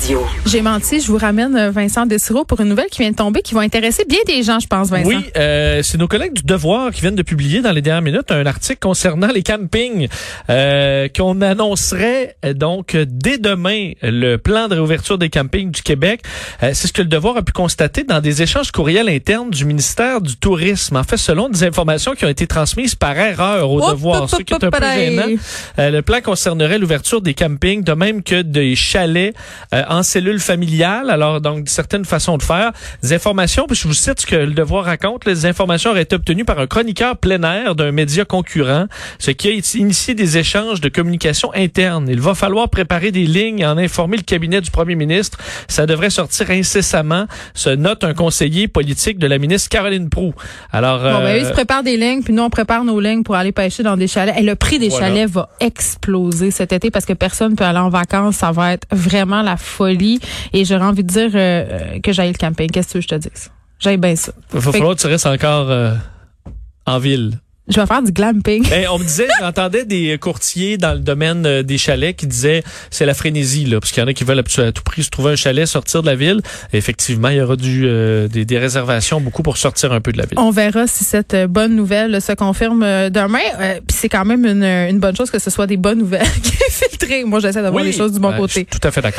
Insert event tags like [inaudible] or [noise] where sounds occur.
Radio. J'ai menti, je vous ramène euh, Vincent Desiro pour une nouvelle qui vient de tomber qui va intéresser bien des gens, je pense, Vincent. Oui, euh, c'est nos collègues du Devoir qui viennent de publier dans les dernières minutes un article concernant les campings euh, qu'on annoncerait euh, donc dès demain le plan de réouverture des campings du Québec. Euh, c'est ce que le Devoir a pu constater dans des échanges courriels internes du ministère du Tourisme. En fait, selon des informations qui ont été transmises par erreur au Devoir, ce qui est un peu gênant. Le plan concernerait l'ouverture des campings, de même que des chalets euh, en cellule familiale. Alors, donc, certaines façons de faire. Des informations, puis je vous cite ce que le devoir raconte, les informations auraient été obtenues par un chroniqueur plein air d'un média concurrent, ce qui a initié des échanges de communication interne. Il va falloir préparer des lignes et en informer le cabinet du premier ministre. Ça devrait sortir incessamment, se note un conseiller politique de la ministre Caroline Proux. Alors, Bon, ben, euh, ils se préparent des lignes, puis nous, on prépare nos lignes pour aller pêcher dans des chalets. Et le prix des Voilà. chalets va exploser cet été parce que personne peut aller en vacances. Ça va être vraiment la folie. Et j'aurais envie de dire euh, que j'aille le camping. Qu'est-ce que je te dise? J'aille bien ça. il va falloir que tu restes encore euh, en ville. Je vais faire du glamping. Ben, on me disait, j'entendais des courtiers dans le domaine euh, des chalets qui disaient c'est la frénésie là, parce qu'il y en a qui veulent à tout prix se trouver un chalet, sortir de la ville. Et effectivement, il y aura du euh, des, des réservations beaucoup pour sortir un peu de la ville. On verra si cette bonne nouvelle se confirme demain. Euh, Puis c'est quand même une, une bonne chose que ce soit des bonnes nouvelles [laughs] qui filtrées. Moi, j'essaie d'avoir les choses du bon Ouais, côté. je suis tout à fait d'accord.